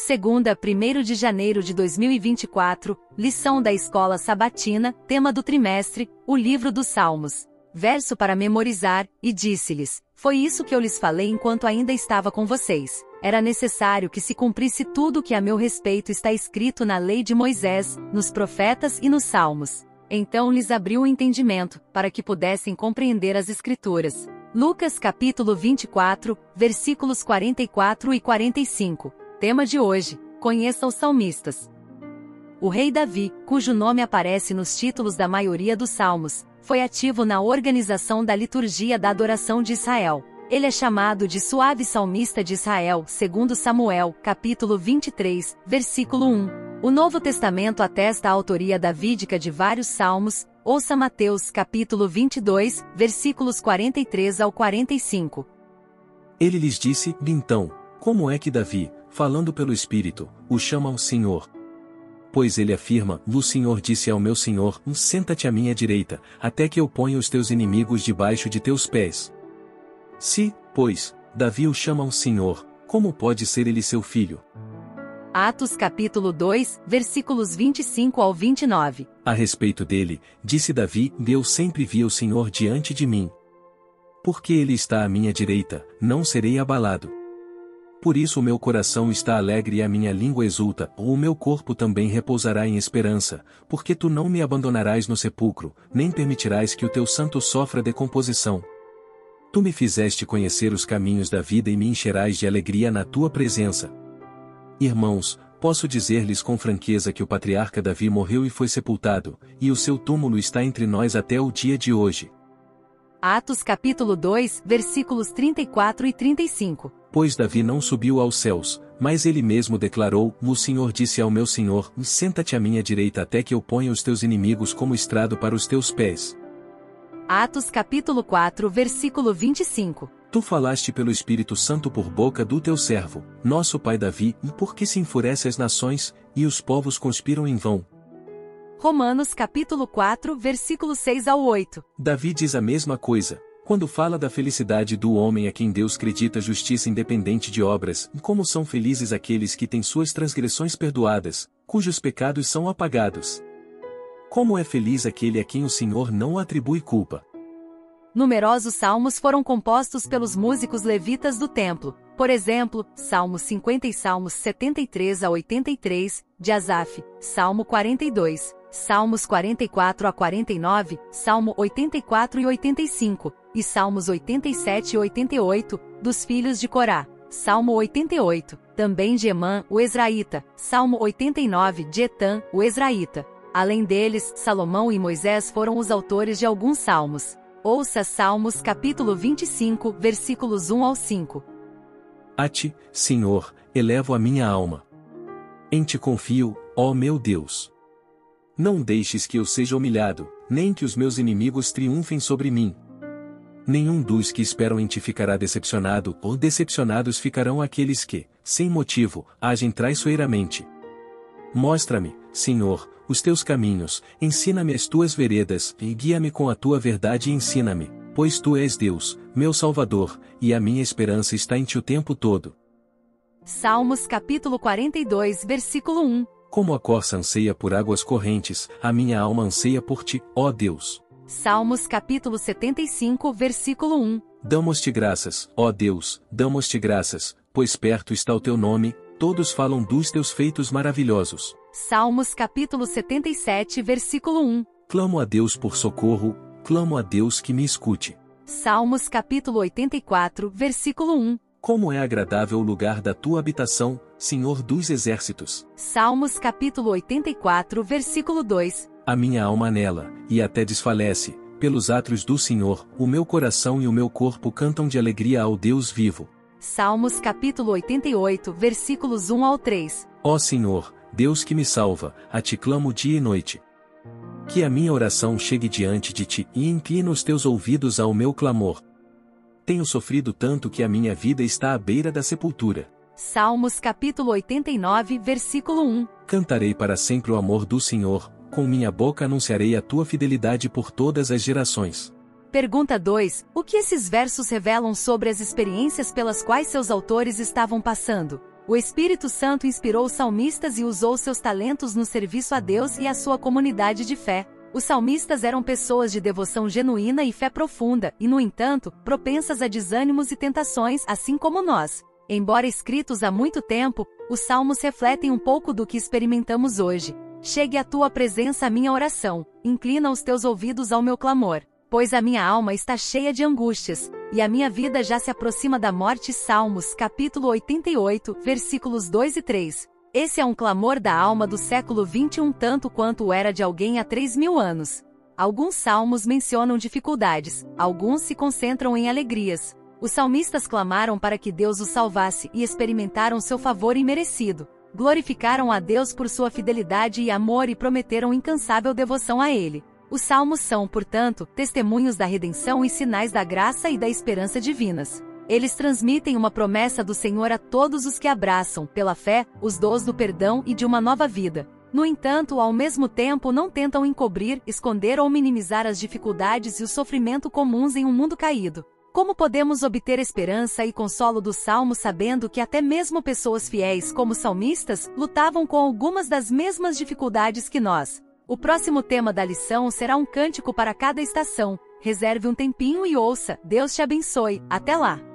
Segunda, 1 de janeiro de 2024, lição da Escola Sabatina, tema do trimestre, o livro dos Salmos. Verso para memorizar, e disse-lhes: Foi isso que eu lhes falei enquanto ainda estava com vocês. Era necessário que se cumprisse tudo o que a meu respeito está escrito na lei de Moisés, nos profetas e nos salmos. Então lhes abriu o entendimento, para que pudessem compreender as Escrituras. Lucas capítulo 24, versículos 44 e 45. Tema de hoje: Conheça os salmistas. O rei Davi, cujo nome aparece nos títulos da maioria dos salmos, foi ativo na organização da liturgia da adoração de Israel. Ele é chamado de suave salmista de Israel, segundo Samuel, capítulo 23, versículo 1. O Novo Testamento atesta a autoria davídica de vários salmos, ouça Mateus capítulo 22, versículos 43 ao 45. Ele lhes disse, então, como é que Davi, falando pelo Espírito, o chama ao Senhor. Pois ele afirma: O Senhor disse ao meu Senhor: Senta-te à minha direita, até que eu ponha os teus inimigos debaixo de teus pés. Se, pois, Davi o chama ao Senhor, como pode ser ele seu filho? Atos capítulo 2, versículos 25 ao 29. A respeito dele, disse Davi: Deus sempre via o Senhor diante de mim. Porque ele está à minha direita, não serei abalado. Por isso o meu coração está alegre e a minha língua exulta, ou o meu corpo também repousará em esperança, porque tu não me abandonarás no sepulcro, nem permitirás que o teu santo sofra decomposição. Tu me fizeste conhecer os caminhos da vida e me encherás de alegria na tua presença. Irmãos, posso dizer-lhes com franqueza que o patriarca Davi morreu e foi sepultado, e o seu túmulo está entre nós até o dia de hoje. Atos capítulo 2, versículos 34 e 35. Pois Davi não subiu aos céus, mas ele mesmo declarou: O Senhor disse ao meu Senhor: Senta-te à minha direita até que eu ponha os teus inimigos como estrado para os teus pés. Atos capítulo 4, versículo 25. Tu falaste pelo Espírito Santo por boca do teu servo, nosso pai Davi, e por que se enfurece as nações, e os povos conspiram em vão, Romanos capítulo 4, versículo 6 ao 8. Davi diz a mesma coisa, quando fala da felicidade do homem a quem Deus acredita justiça independente de obras, como são felizes aqueles que têm suas transgressões perdoadas, cujos pecados são apagados. Como é feliz aquele a quem o Senhor não atribui culpa. Numerosos salmos foram compostos pelos músicos levitas do templo, por exemplo, Salmos 50 e Salmos 73 a 83, de Asaf, Salmo 42, Salmos 44 a 49, Salmo 84 e 85, e Salmos 87 e 88, dos filhos de Corá. Salmo 88, também de Emã, o Ezraíta, Salmo 89 de Etan, o Ezraíta. Além deles, Salomão e Moisés foram os autores de alguns salmos. Ouça Salmos capítulo 25, versículos 1 ao 5. A ti, Senhor, elevo a minha alma. Em ti confio, ó meu Deus. Não deixes que eu seja humilhado, nem que os meus inimigos triunfem sobre mim. Nenhum dos que esperam em ti ficará decepcionado, ou decepcionados ficarão aqueles que, sem motivo, agem traiçoeiramente. Mostra-me, Senhor, os teus caminhos, ensina-me as tuas veredas, e guia-me com a tua verdade e ensina-me, pois tu és Deus, meu Salvador, e a minha esperança está em ti o tempo todo. Salmos capítulo 42, versículo 1 como a corça anseia por águas correntes, a minha alma anseia por ti, ó Deus. Salmos capítulo 75, versículo 1. Damos-te graças, ó Deus, damos-te graças, pois perto está o teu nome, todos falam dos teus feitos maravilhosos. Salmos capítulo 77, versículo 1. Clamo a Deus por socorro, clamo a Deus que me escute. Salmos capítulo 84, versículo 1. Como é agradável o lugar da tua habitação, Senhor dos exércitos. Salmos capítulo 84, versículo 2. A minha alma nela, e até desfalece, pelos atos do Senhor, o meu coração e o meu corpo cantam de alegria ao Deus vivo. Salmos capítulo 88, versículos 1 ao 3. Ó Senhor, Deus que me salva, a ti clamo dia e noite. Que a minha oração chegue diante de ti e inclina os teus ouvidos ao meu clamor. Tenho sofrido tanto que a minha vida está à beira da sepultura. Salmos capítulo 89, versículo 1. Cantarei para sempre o amor do Senhor, com minha boca anunciarei a tua fidelidade por todas as gerações. Pergunta 2. O que esses versos revelam sobre as experiências pelas quais seus autores estavam passando? O Espírito Santo inspirou os salmistas e usou seus talentos no serviço a Deus e à sua comunidade de fé. Os salmistas eram pessoas de devoção genuína e fé profunda, e, no entanto, propensas a desânimos e tentações, assim como nós. Embora escritos há muito tempo, os salmos refletem um pouco do que experimentamos hoje. Chegue à tua presença a minha oração, inclina os teus ouvidos ao meu clamor, pois a minha alma está cheia de angústias, e a minha vida já se aproxima da morte. Salmos, capítulo 88, versículos 2 e 3. Esse é um clamor da alma do século 21 tanto quanto era de alguém há 3 mil anos. Alguns salmos mencionam dificuldades, alguns se concentram em alegrias. Os salmistas clamaram para que Deus os salvasse e experimentaram seu favor imerecido. Glorificaram a Deus por sua fidelidade e amor e prometeram incansável devoção a Ele. Os salmos são, portanto, testemunhos da redenção e sinais da graça e da esperança divinas. Eles transmitem uma promessa do Senhor a todos os que abraçam, pela fé, os dons do perdão e de uma nova vida. No entanto, ao mesmo tempo não tentam encobrir, esconder ou minimizar as dificuldades e o sofrimento comuns em um mundo caído. Como podemos obter esperança e consolo do salmo sabendo que até mesmo pessoas fiéis como salmistas lutavam com algumas das mesmas dificuldades que nós? O próximo tema da lição será um cântico para cada estação. Reserve um tempinho e ouça. Deus te abençoe. Até lá!